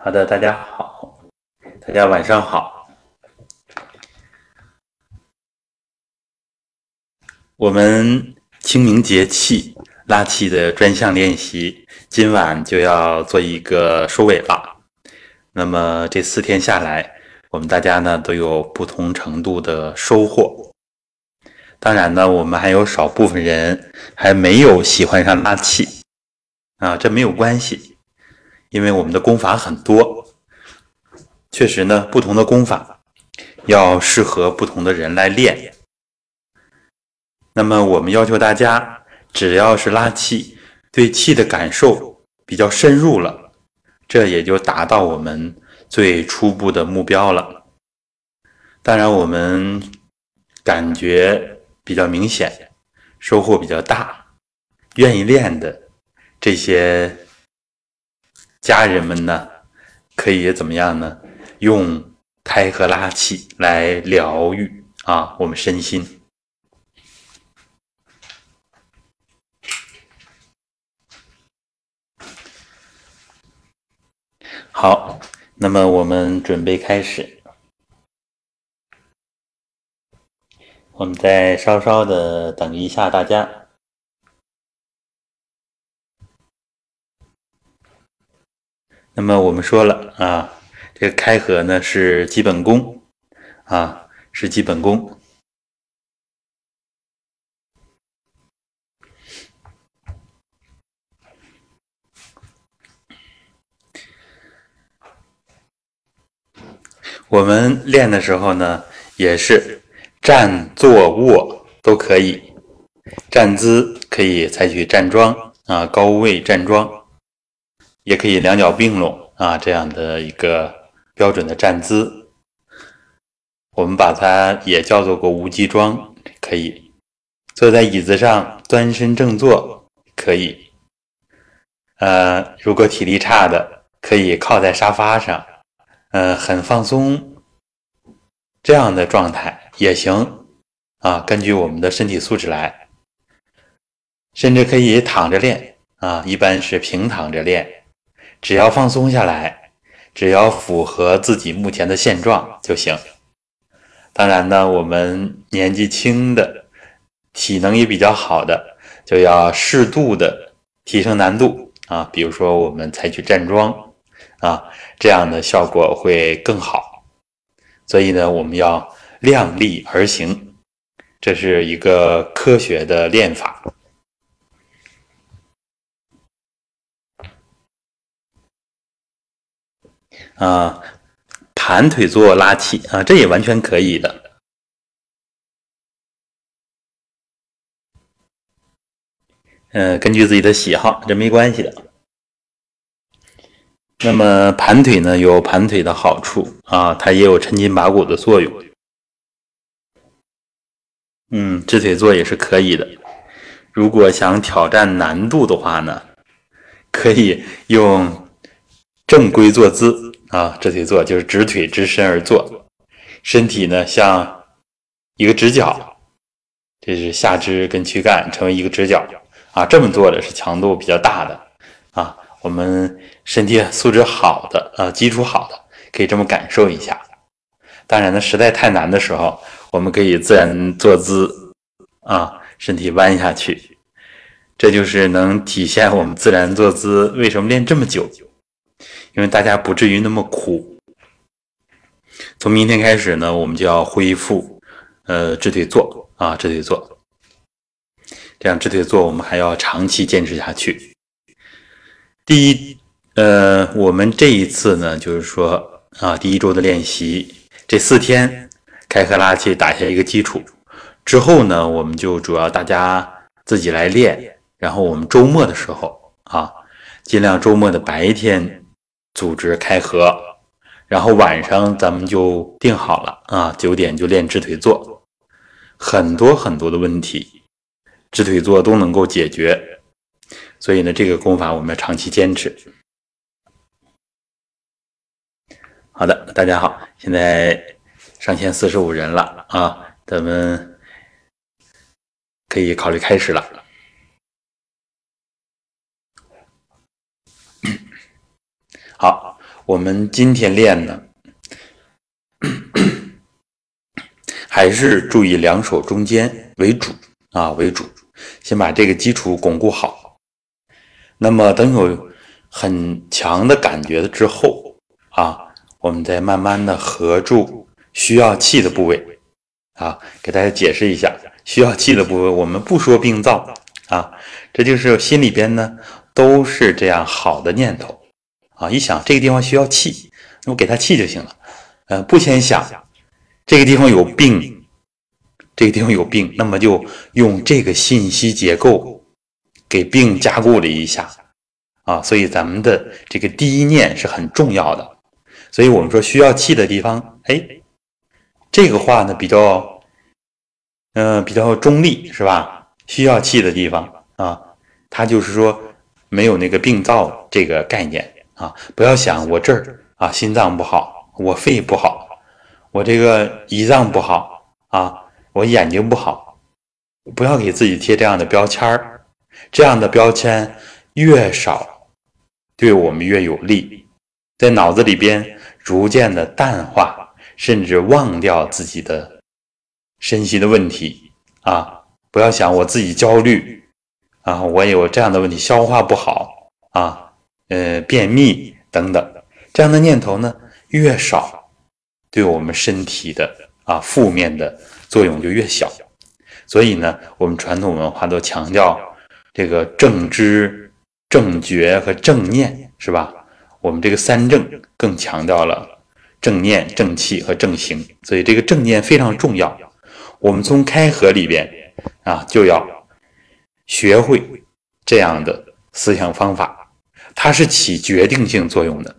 好的，大家好，大家晚上好。我们清明节气拉气的专项练习，今晚就要做一个收尾了。那么这四天下来，我们大家呢都有不同程度的收获。当然呢，我们还有少部分人还没有喜欢上拉气啊，这没有关系。因为我们的功法很多，确实呢，不同的功法要适合不同的人来练。那么我们要求大家，只要是拉气，对气的感受比较深入了，这也就达到我们最初步的目标了。当然，我们感觉比较明显，收获比较大，愿意练的这些。家人们呢，可以怎么样呢？用开合拉气来疗愈啊，我们身心。好，那么我们准备开始，我们再稍稍的等一下大家。那么我们说了啊，这个开合呢是基本功啊，是基本功。我们练的时候呢，也是站、坐、卧都可以，站姿可以采取站桩啊，高位站桩。也可以两脚并拢啊，这样的一个标准的站姿，我们把它也叫做过无极桩，可以坐在椅子上端身正坐，可以。呃，如果体力差的，可以靠在沙发上，呃，很放松，这样的状态也行啊。根据我们的身体素质来，甚至可以躺着练啊，一般是平躺着练。只要放松下来，只要符合自己目前的现状就行。当然呢，我们年纪轻的、体能也比较好的，就要适度的提升难度啊。比如说，我们采取站桩啊，这样的效果会更好。所以呢，我们要量力而行，这是一个科学的练法。啊，盘腿坐拉气啊，这也完全可以的。嗯，根据自己的喜好，这没关系的。那么盘腿呢，有盘腿的好处啊，它也有抻筋拔骨的作用。嗯，直腿坐也是可以的。如果想挑战难度的话呢，可以用正规坐姿。啊，直腿坐就是直腿直身而坐，身体呢像一个直角，这是下肢跟躯干成为一个直角啊。这么做的是强度比较大的啊。我们身体素质好的啊，基础好的可以这么感受一下。当然呢，实在太难的时候，我们可以自然坐姿啊，身体弯下去，这就是能体现我们自然坐姿为什么练这么久。因为大家不至于那么苦。从明天开始呢，我们就要恢复，呃，直腿坐啊，直腿坐。这样直腿坐，我们还要长期坚持下去。第一，呃，我们这一次呢，就是说啊，第一周的练习，这四天开合拉气打下一个基础。之后呢，我们就主要大家自己来练。然后我们周末的时候啊，尽量周末的白天。组织开合，然后晚上咱们就定好了啊，九点就练直腿坐，很多很多的问题，直腿坐都能够解决。所以呢，这个功法我们要长期坚持。好的，大家好，现在上线四十五人了啊，咱们可以考虑开始了。好，我们今天练呢，还是注意两手中间为主啊，为主，先把这个基础巩固好。那么等有很强的感觉之后啊，我们再慢慢的合住需要气的部位啊，给大家解释一下需要气的部位，我们不说病灶啊，这就是心里边呢都是这样好的念头。啊，一想这个地方需要气，那我给他气就行了。呃，不先想这个地方有病，这个地方有病，那么就用这个信息结构给病加固了一下。啊，所以咱们的这个第一念是很重要的。所以我们说需要气的地方，哎，这个话呢比较，嗯，比较中立，是吧？需要气的地方啊，它就是说没有那个病灶这个概念。啊，不要想我这儿啊，心脏不好，我肺不好，我这个胰脏不好啊，我眼睛不好，不要给自己贴这样的标签儿，这样的标签越少，对我们越有利，在脑子里边逐渐的淡化，甚至忘掉自己的身心的问题啊，不要想我自己焦虑啊，我有这样的问题，消化不好啊。呃，便秘等等这样的念头呢，越少，对我们身体的啊负面的作用就越小。所以呢，我们传统文化都强调这个正知、正觉和正念，是吧？我们这个三正更强调了正念、正气和正行。所以这个正念非常重要。我们从开合里边啊，就要学会这样的思想方法。它是起决定性作用的，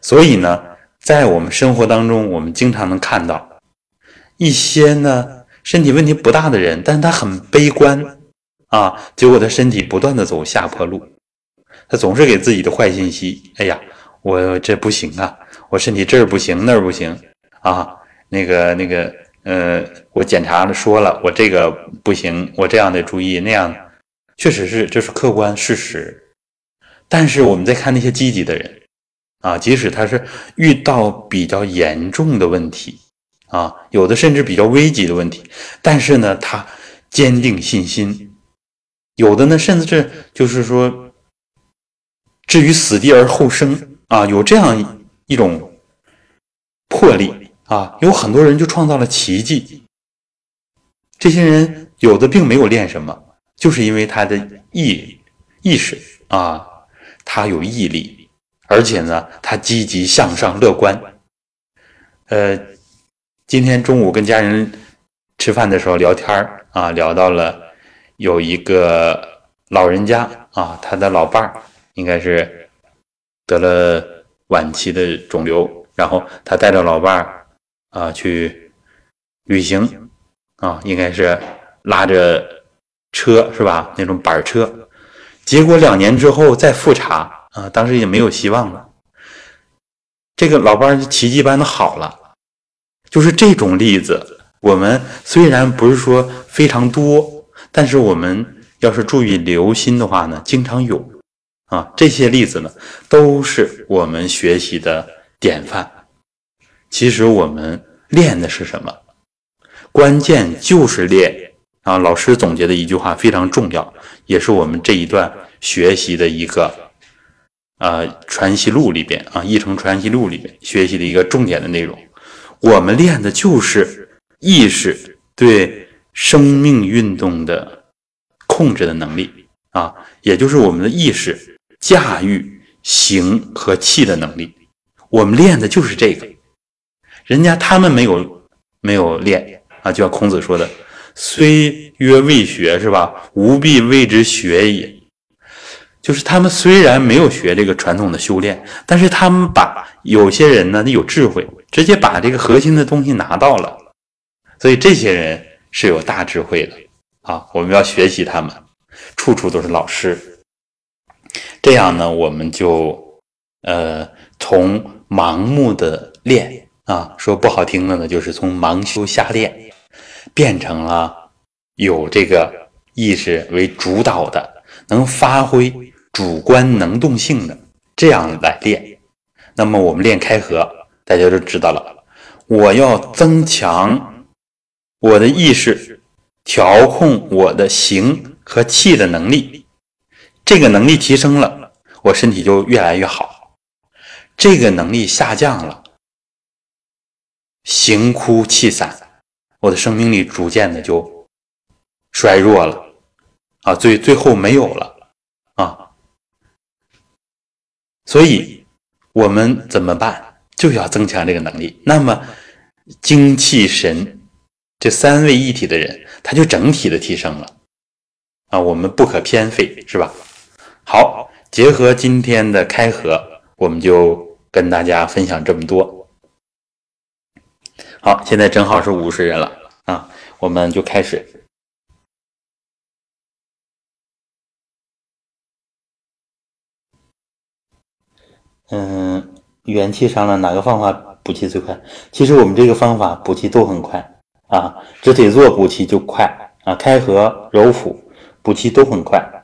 所以呢，在我们生活当中，我们经常能看到一些呢身体问题不大的人，但是他很悲观啊，结果他身体不断的走下坡路，他总是给自己的坏信息。哎呀，我这不行啊，我身体这儿不行那儿不行啊，那个那个呃，我检查了说了，我这个不行，我这样得注意那样，确实是这是客观事实。但是我们再看那些积极的人，啊，即使他是遇到比较严重的问题，啊，有的甚至比较危急的问题，但是呢，他坚定信心，有的呢，甚至是就是说置于死地而后生，啊，有这样一种魄力，啊，有很多人就创造了奇迹。这些人有的并没有练什么，就是因为他的意意识啊。他有毅力，而且呢，他积极向上、乐观。呃，今天中午跟家人吃饭的时候聊天啊，聊到了有一个老人家啊，他的老伴儿应该是得了晚期的肿瘤，然后他带着老伴儿啊去旅行啊，应该是拉着车是吧？那种板车。结果两年之后再复查啊，当时也没有希望了。这个老伴儿奇迹般的好了，就是这种例子。我们虽然不是说非常多，但是我们要是注意留心的话呢，经常有啊。这些例子呢，都是我们学习的典范。其实我们练的是什么？关键就是练。啊，老师总结的一句话非常重要，也是我们这一段学习的一个，呃，传习录里边啊，《译成传习录》里边学习的一个重点的内容。我们练的就是意识对生命运动的控制的能力啊，也就是我们的意识驾驭形和气的能力。我们练的就是这个，人家他们没有没有练啊，就像孔子说的。虽曰未学，是吧？吾必谓之学也。就是他们虽然没有学这个传统的修炼，但是他们把有些人呢，他有智慧，直接把这个核心的东西拿到了。所以这些人是有大智慧的啊！我们要学习他们，处处都是老师。这样呢，我们就呃，从盲目的练啊，说不好听的呢，就是从盲修瞎练。变成了有这个意识为主导的，能发挥主观能动性的这样来练，那么我们练开合，大家就知道了。我要增强我的意识，调控我的形和气的能力。这个能力提升了，我身体就越来越好；这个能力下降了，形枯气散，我的生命力逐渐的就衰弱了啊，最最后没有了啊。所以，我们怎么办？就要增强这个能力。那么，精气神这三位一体的人，他就整体的提升了啊。我们不可偏废，是吧？好，结合今天的开合，我们就跟大家分享这么多。好，现在正好是五十人了啊，我们就开始。嗯，元气伤了，哪个方法补气最快？其实我们这个方法补气都很快啊，直腿坐补气就快啊，开合、揉腹补气都很快。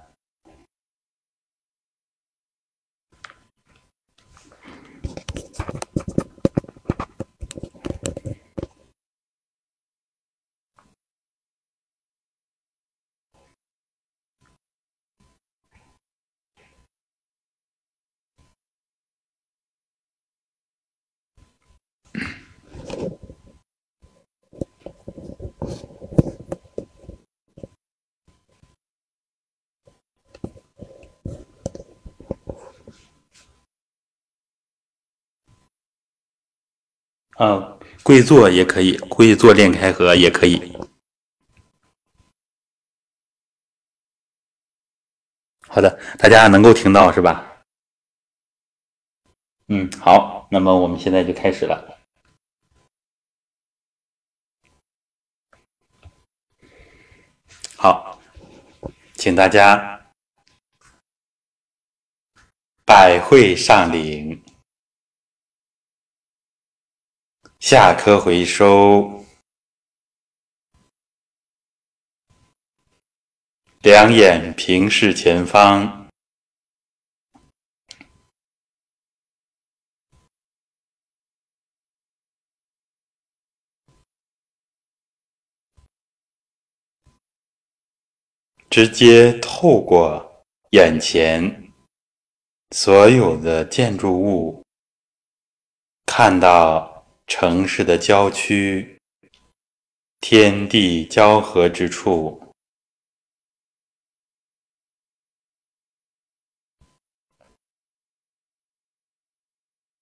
啊，跪坐也可以，跪坐练开合也可以。好的，大家能够听到是吧？嗯，好，那么我们现在就开始了。好，请大家百会上领。下颌回收，两眼平视前方，直接透过眼前所有的建筑物，看到。城市的郊区，天地交合之处，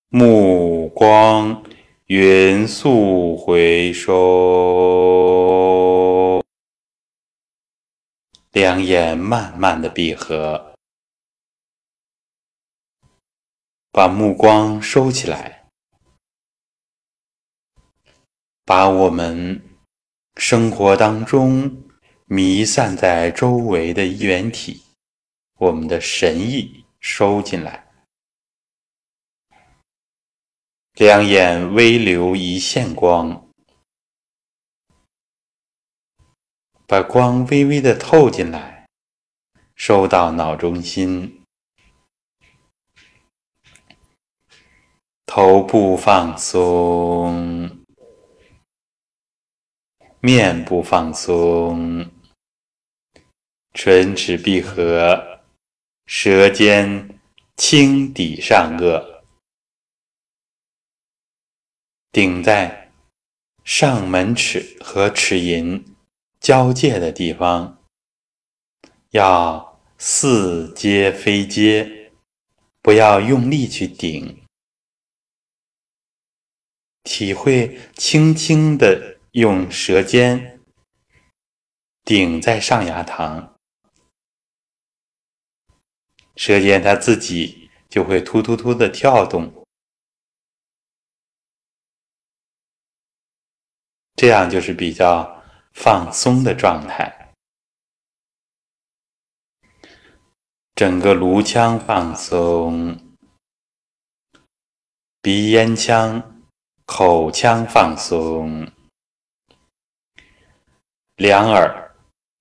目光匀速回收，两眼慢慢的闭合，把目光收起来。把我们生活当中弥散在周围的元体，我们的神意收进来，两眼微留一线光，把光微微的透进来，收到脑中心，头部放松。面部放松，唇齿闭合，舌尖轻抵上颚，顶在上门齿和齿龈交界的地方，要似接非接，不要用力去顶，体会轻轻的。用舌尖顶在上牙膛，舌尖它自己就会突突突的跳动，这样就是比较放松的状态。整个颅腔放松，鼻咽腔、口腔放松。两耳、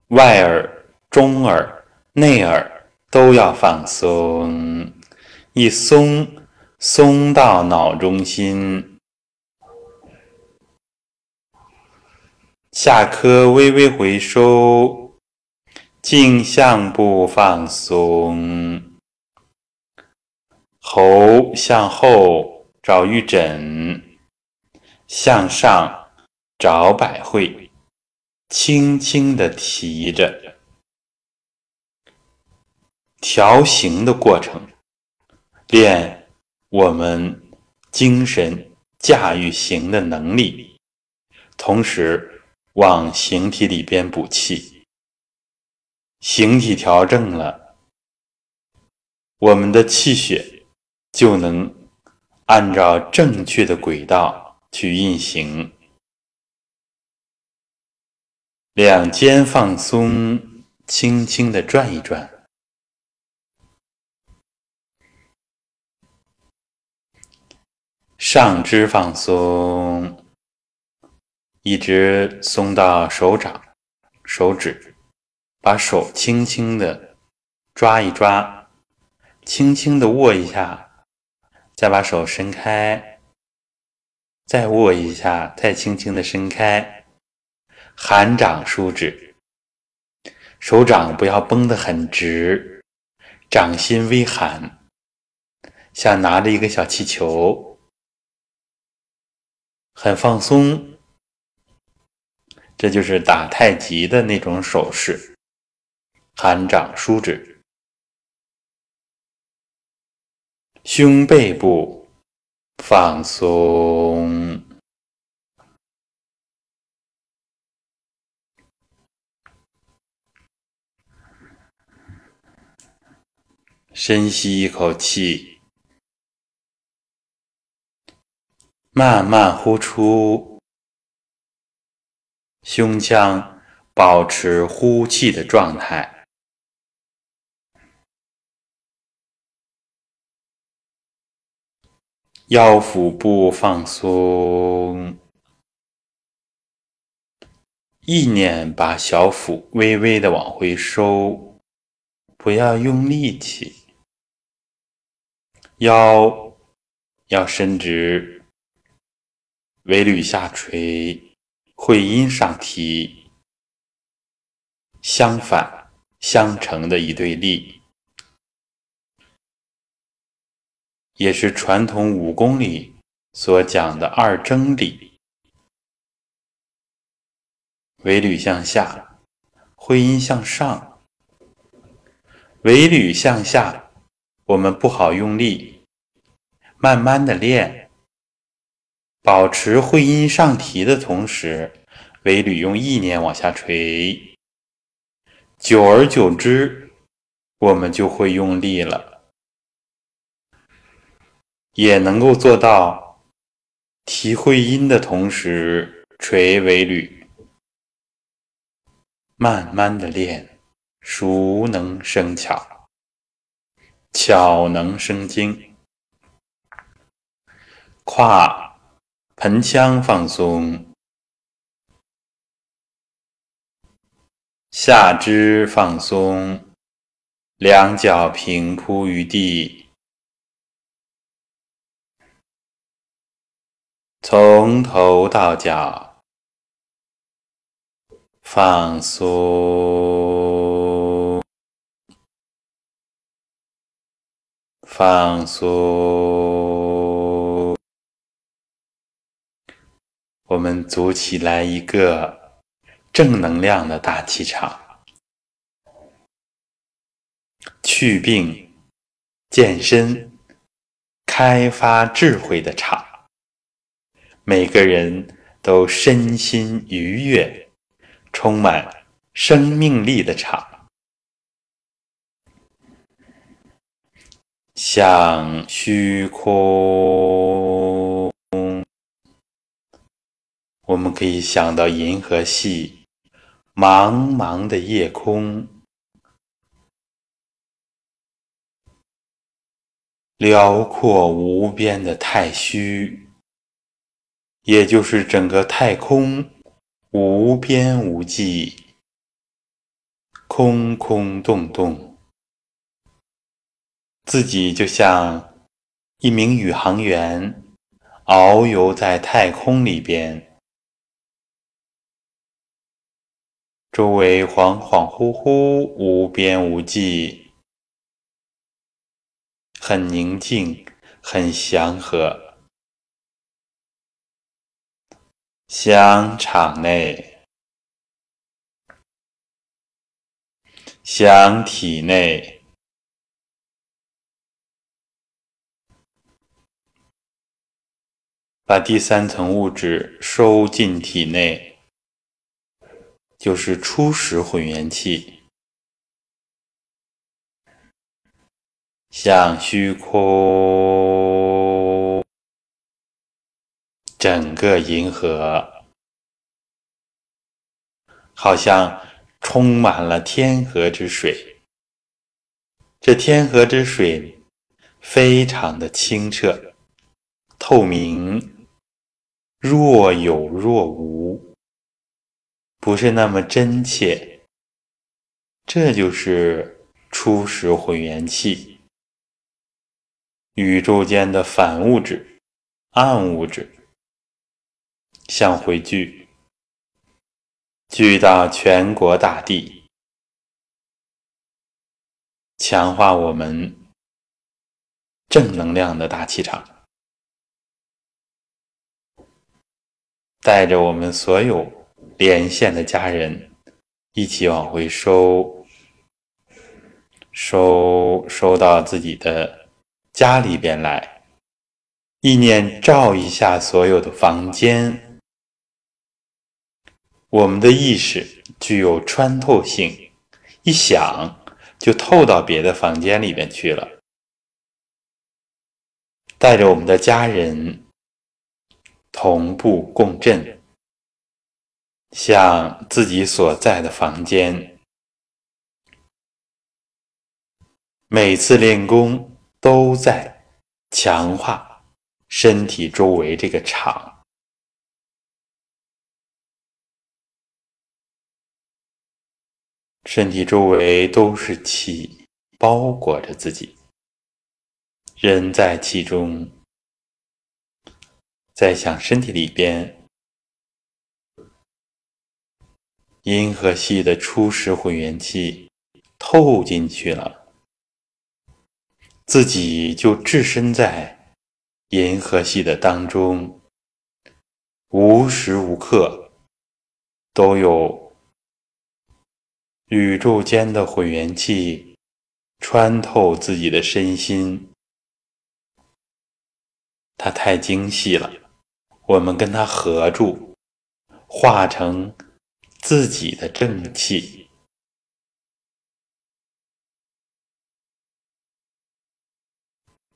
外耳、中耳、内耳都要放松，一松，松到脑中心，下颌微微回收，颈项部放松，喉向后找玉枕，向上找百会，轻轻的提着，调形的过程，练。我们精神驾驭形的能力，同时往形体里边补气，形体调正了，我们的气血就能按照正确的轨道去运行。两肩放松，轻轻的转一转。上肢放松，一直松到手掌、手指，把手轻轻的抓一抓，轻轻的握一下，再把手伸开，再握一下，再轻轻的伸开，含掌舒指，手掌不要绷得很直，掌心微含，像拿着一个小气球。很放松，这就是打太极的那种手势，含掌舒指，胸背部放松，深吸一口气。慢慢呼出，胸腔保持呼气的状态，腰腹部放松，意念把小腹微微的往回收，不要用力气，腰要伸直。尾闾下垂，会阴上提，相反相成的一对力，也是传统武功里所讲的二征力。尾闾向下，会阴向上。尾闾向下，我们不好用力，慢慢的练。保持会阴上提的同时，尾闾用意念往下垂，久而久之，我们就会用力了，也能够做到提会阴的同时垂尾闾。慢慢的练，熟能生巧，巧能生精，胯。盆腔放松，下肢放松，两脚平铺于地，从头到脚放松，放松。我们组起来一个正能量的大气场，祛病、健身、开发智慧的场，每个人都身心愉悦、充满生命力的场，像虚空。我们可以想到银河系，茫茫的夜空，辽阔无边的太虚，也就是整个太空无边无际，空空洞洞，自己就像一名宇航员遨游在太空里边，周围恍恍惚惚，无边无际，很宁静，很祥和，想场内，想体内。把第三层物质收进体内，就是初始混元气，像虚空，整个银河好像充满了天河之水，这天河之水非常的清澈、透明。若有若无，不是那么真切。这就是初始混元气，宇宙间的反物质、暗物质。向汇聚，聚到全国大地，强化我们正能量的大气场。带着我们所有连线的家人一起往回收，收收到自己的家里边来，意念照一下所有的房间，我们的意识具有穿透性，一想就透到别的房间里边去了，带着我们的家人。同步共振，向自己所在的房间。每次练功都在强化身体周围这个场，身体周围都是气包裹着自己，人在其中。在想身体里边，银河系的初始混元气透进去了，自己就置身在银河系的当中，无时无刻都有宇宙间的混元气穿透自己的身心，它太精细了。我们跟它合住，化成自己的正气。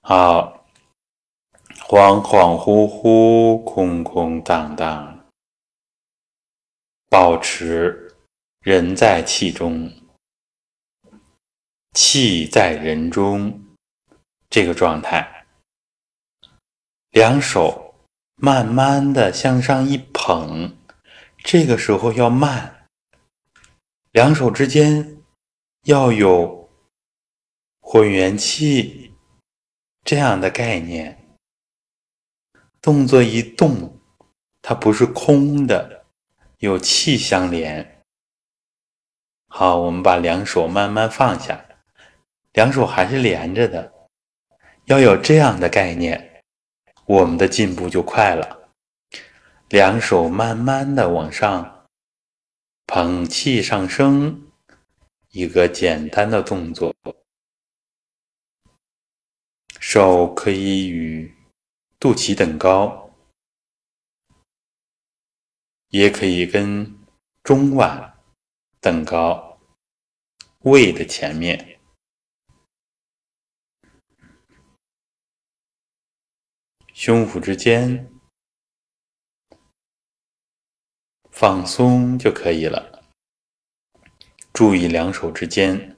好，恍恍惚惚，空空荡荡，保持人在气中，气在人中这个状态，两手。慢慢的向上一捧，这个时候要慢，两手之间要有混元气这样的概念。动作一动，它不是空的，有气相连。好，我们把两手慢慢放下，两手还是连着的，要有这样的概念。我们的进步就快了，两手慢慢的往上捧气上升，一个简单的动作，手可以与肚脐等高，也可以跟中脘等高，胃的前面。胸腹之间放松就可以了。注意两手之间，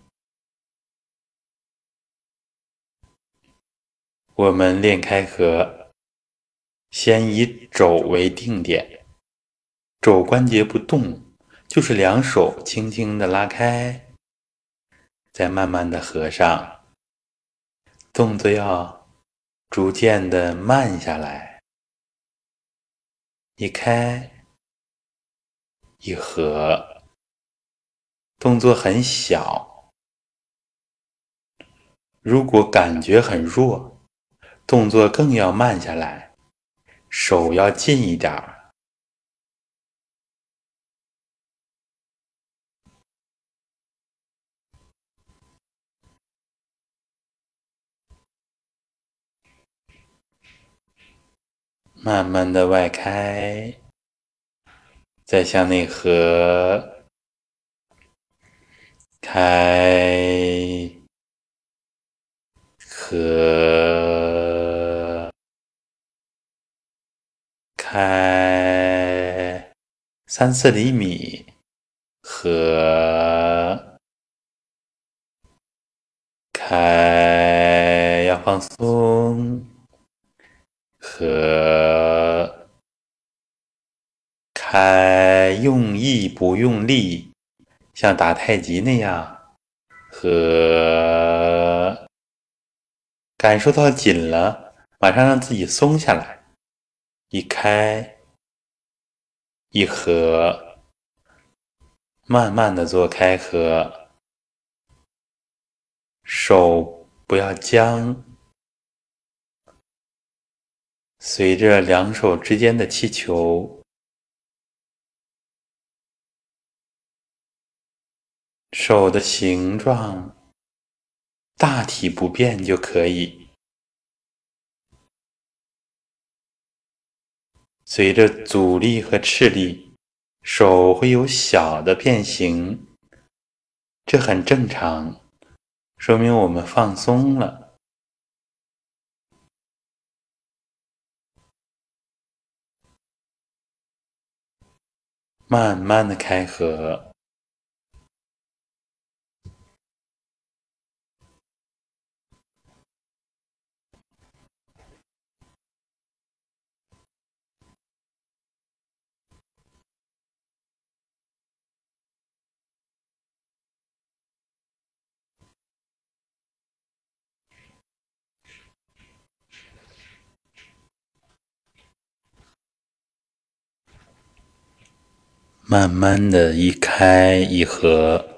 我们练开合，先以肘为定点，肘关节不动，就是两手轻轻的拉开，再慢慢的合上，动作要。逐渐的慢下来，一开一合，动作很小。如果感觉很弱，动作更要慢下来，手要近一点儿。慢慢的外开，再向内合，开，合，开，三四厘米，合，开，要放松。和开，用意不用力，像打太极那样。和感受到紧了，马上让自己松下来。一开一合，慢慢的做开合，手不要僵。随着两手之间的气球，手的形状大体不变就可以。随着阻力和斥力，手会有小的变形，这很正常，说明我们放松了。慢慢的开合。慢慢的一开一合。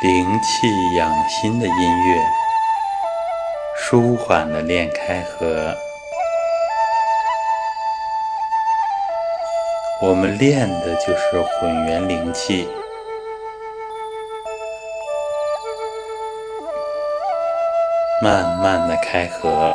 灵气养心的音乐，舒缓的练开合。我们练的就是混元灵气，慢慢的开合。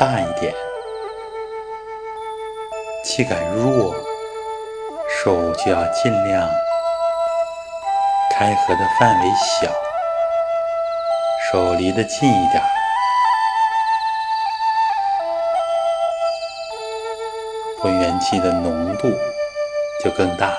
大一点；气感弱，手就要尽量开合的范围小，手离得近一点，混元气的浓度就更大。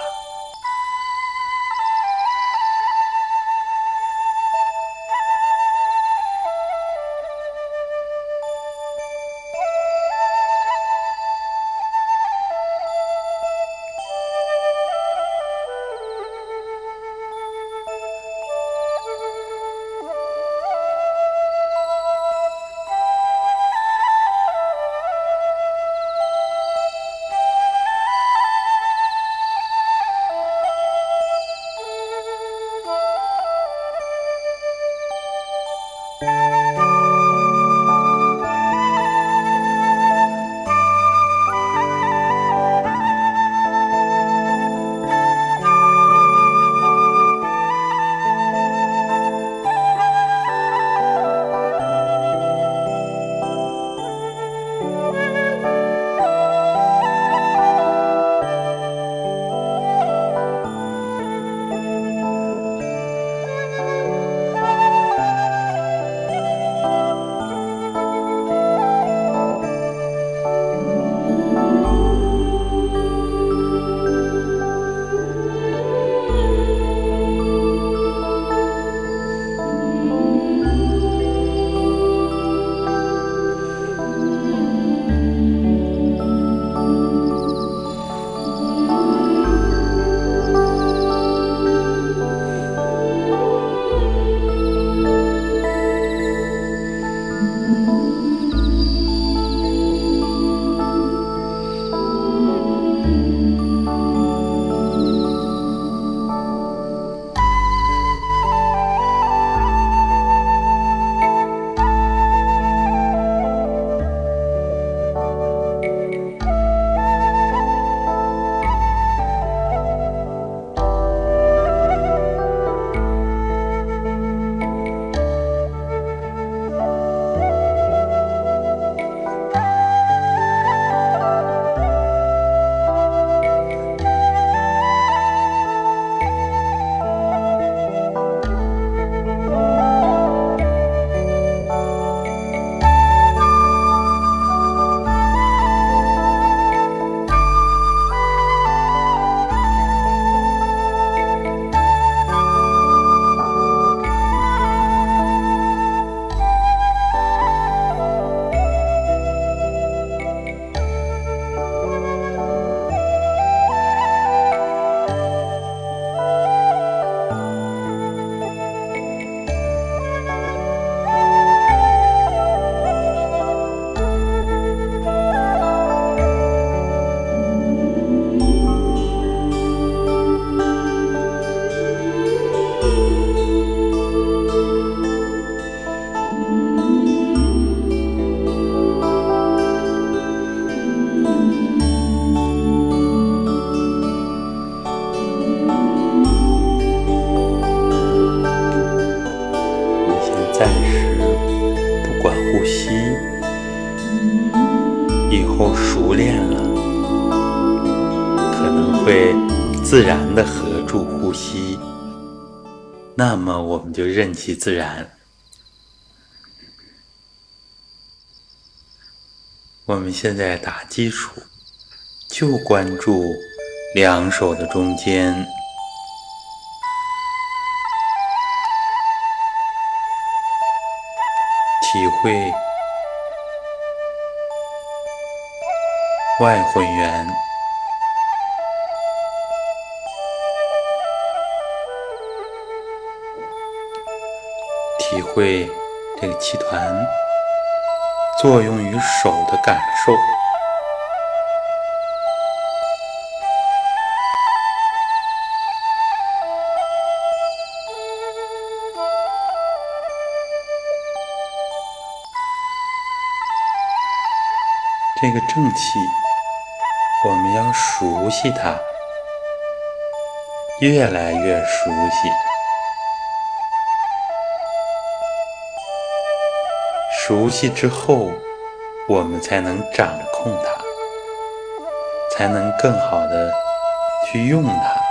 那么我们就任其自然。我们现在打基础，就关注两手的中间，体会外混元，体会这个气团。作用于手的感受，这个正气，我们要熟悉它，越来越熟悉。熟悉之后，我们才能掌控它，才能更好的去用它。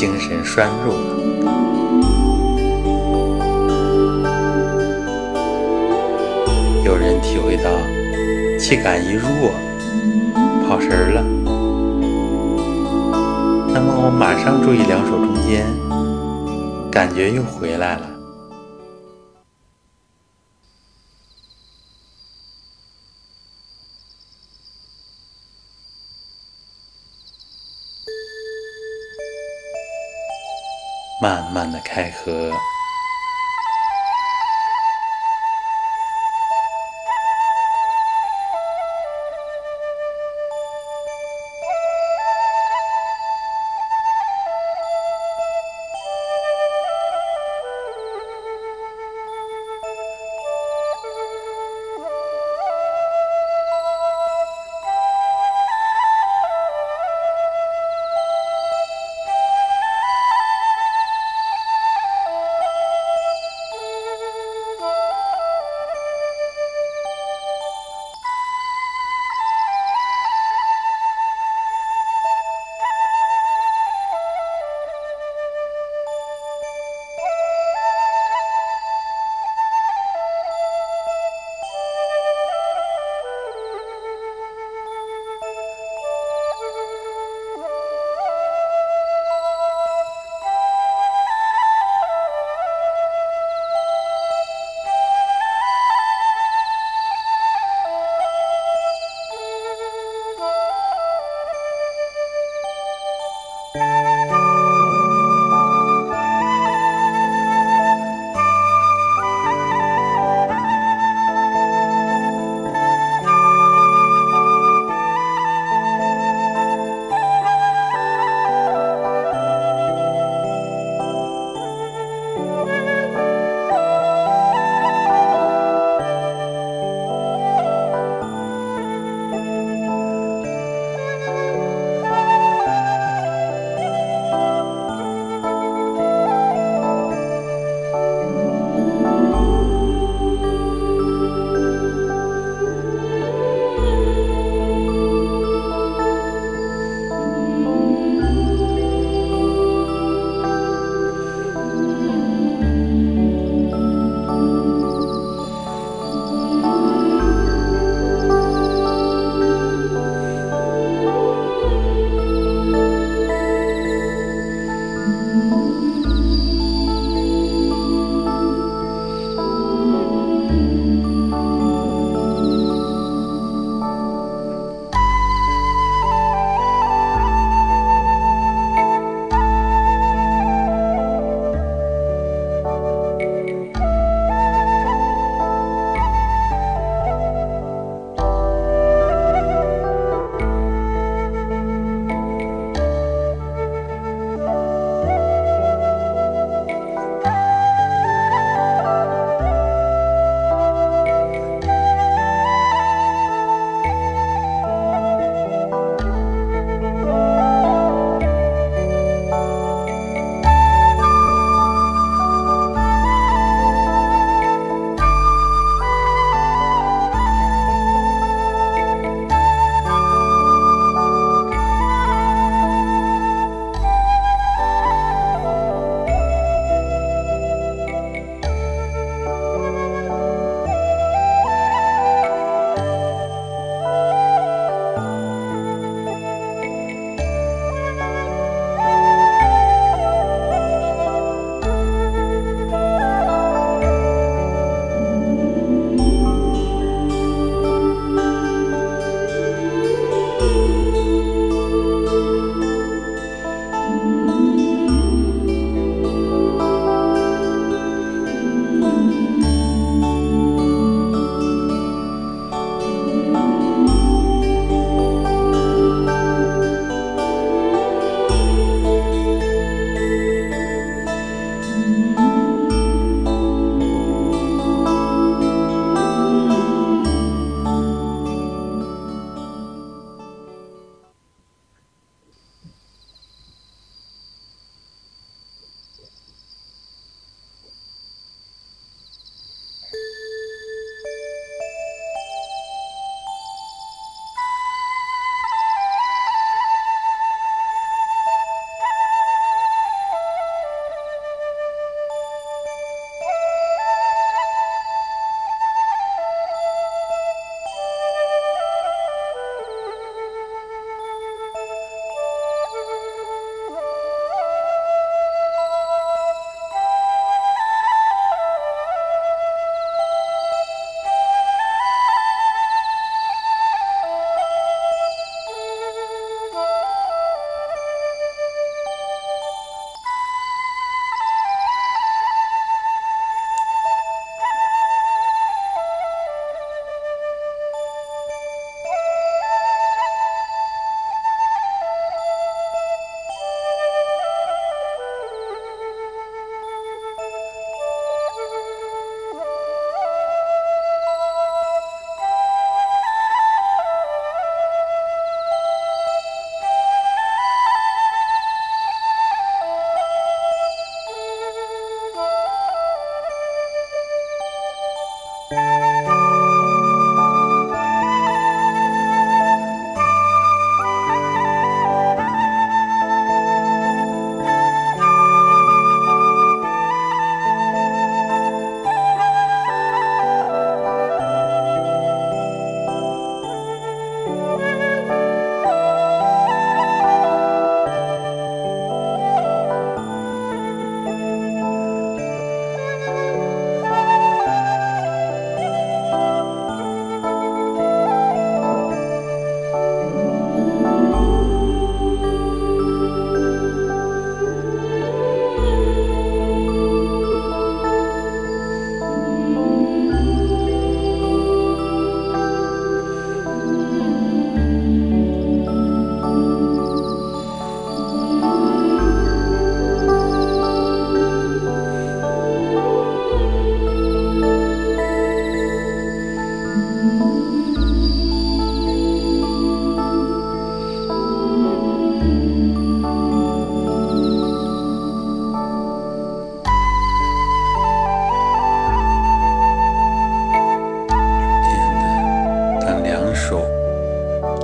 精神衰弱了。有人体会到气感一弱，跑神儿了，那么我马上注意两手中间，感觉又回来了。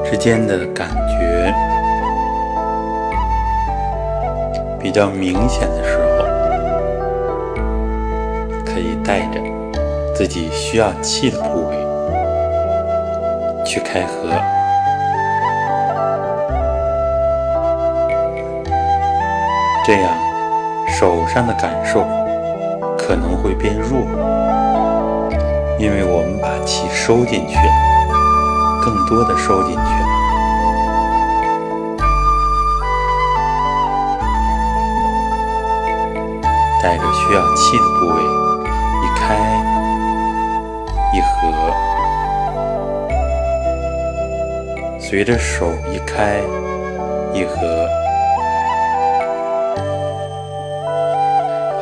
之间的感觉比较明显的时候，可以带着自己需要气的部位去开合，这样手上的感受可能会变弱，因为我们把气收进去了，更多的收进去了。带着需要气的部位一开一合，随着手一开一合，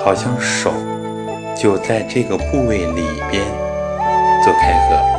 好像手就在这个部位里边做开合。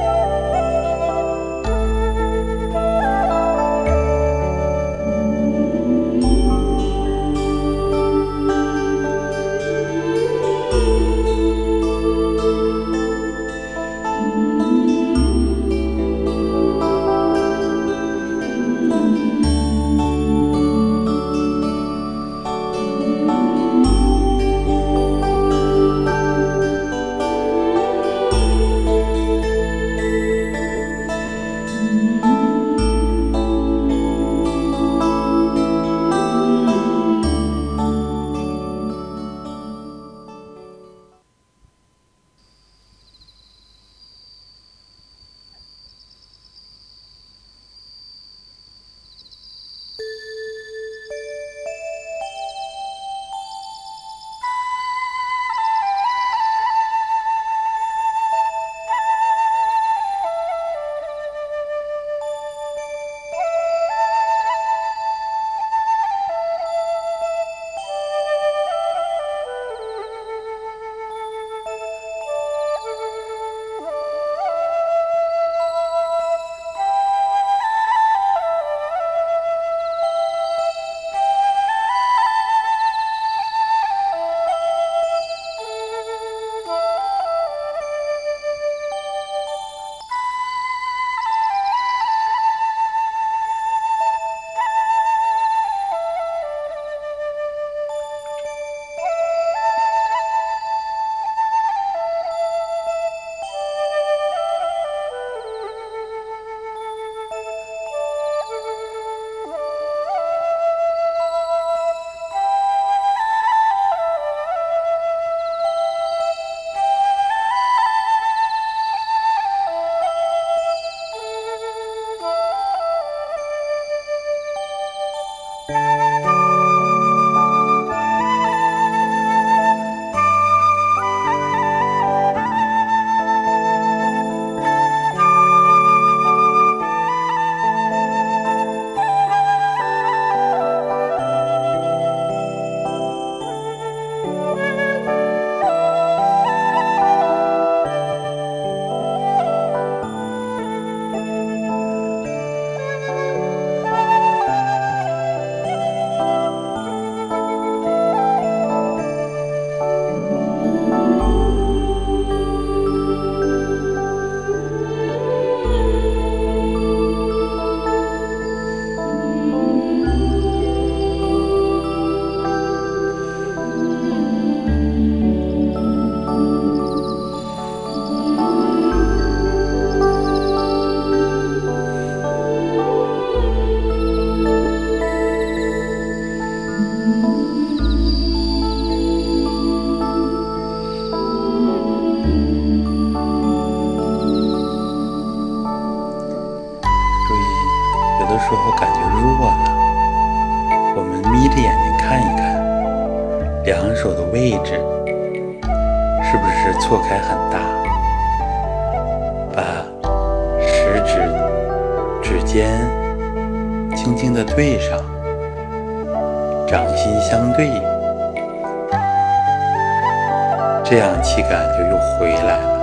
气感就又回来了。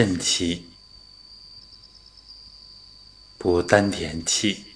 肾气、补丹田气。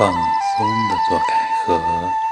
放松的做开合。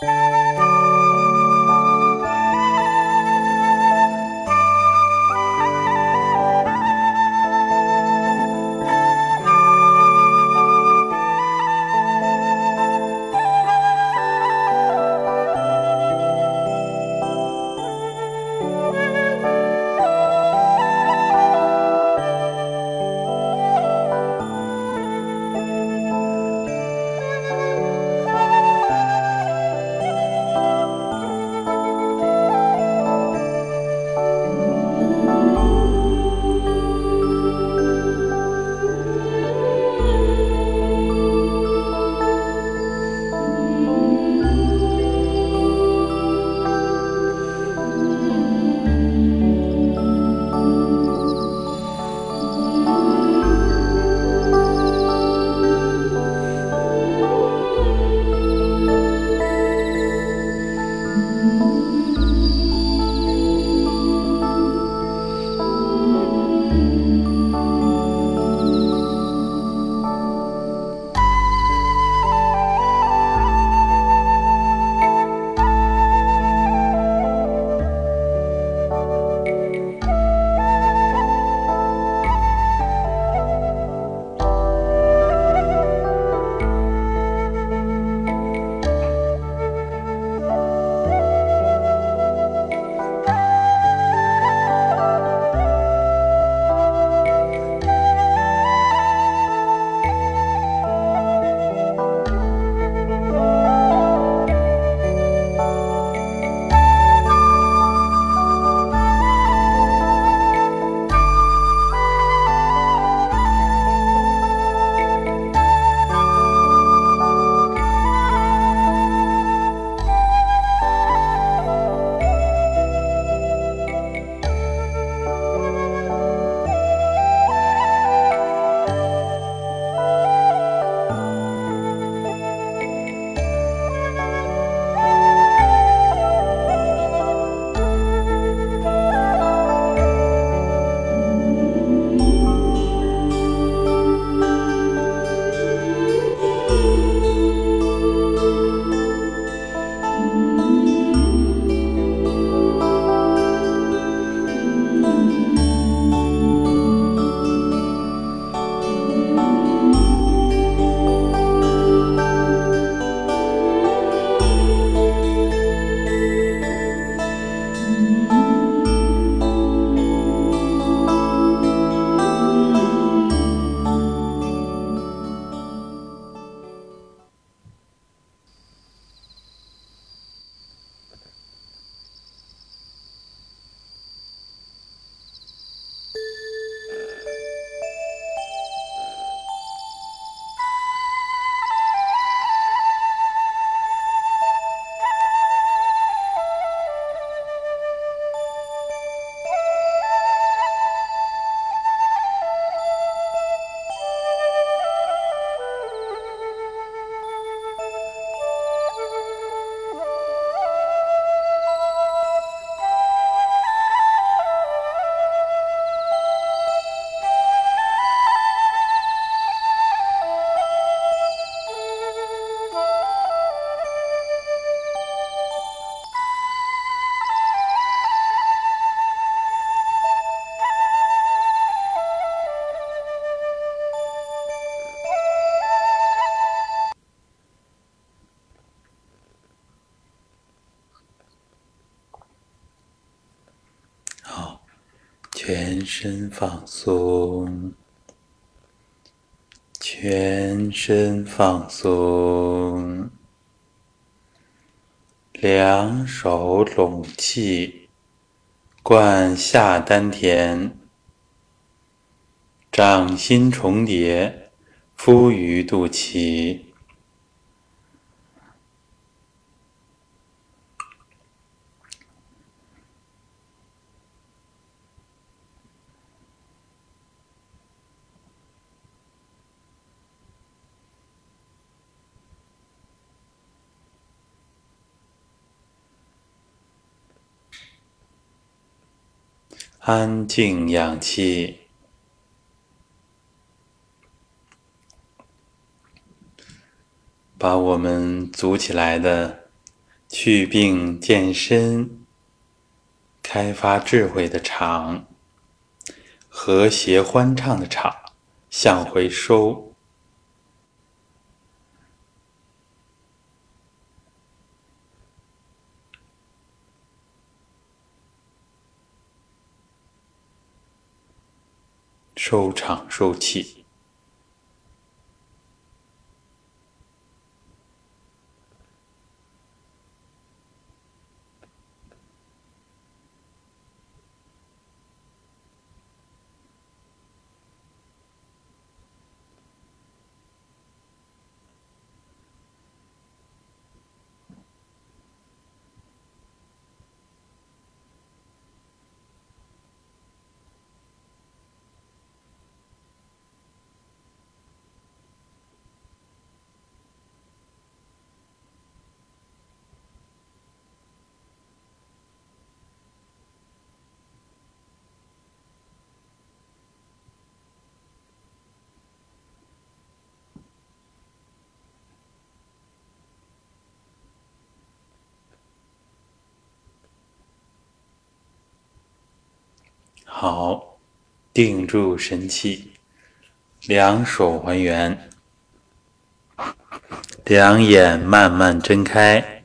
Bye. 身放松，全身放松，两手拢气，贯下丹田，掌心重叠，敷于肚脐。安静氧气，把我们组起来的去病健身、开发智慧的场、和谐欢畅的场向回收。收场收气。好，定住神气，两手还原，两眼慢慢睁开。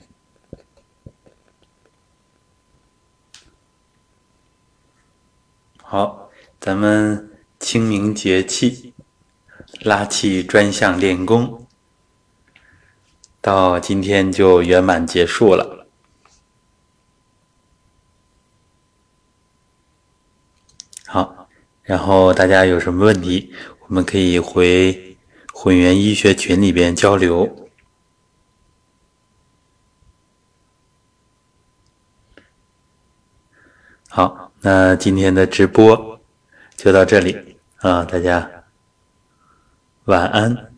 好，咱们清明节气，拉气专项练功，到今天就圆满结束了。好，然后大家有什么问题，我们可以回混元医学群里边交流。好，那今天的直播就到这里啊，大家晚安。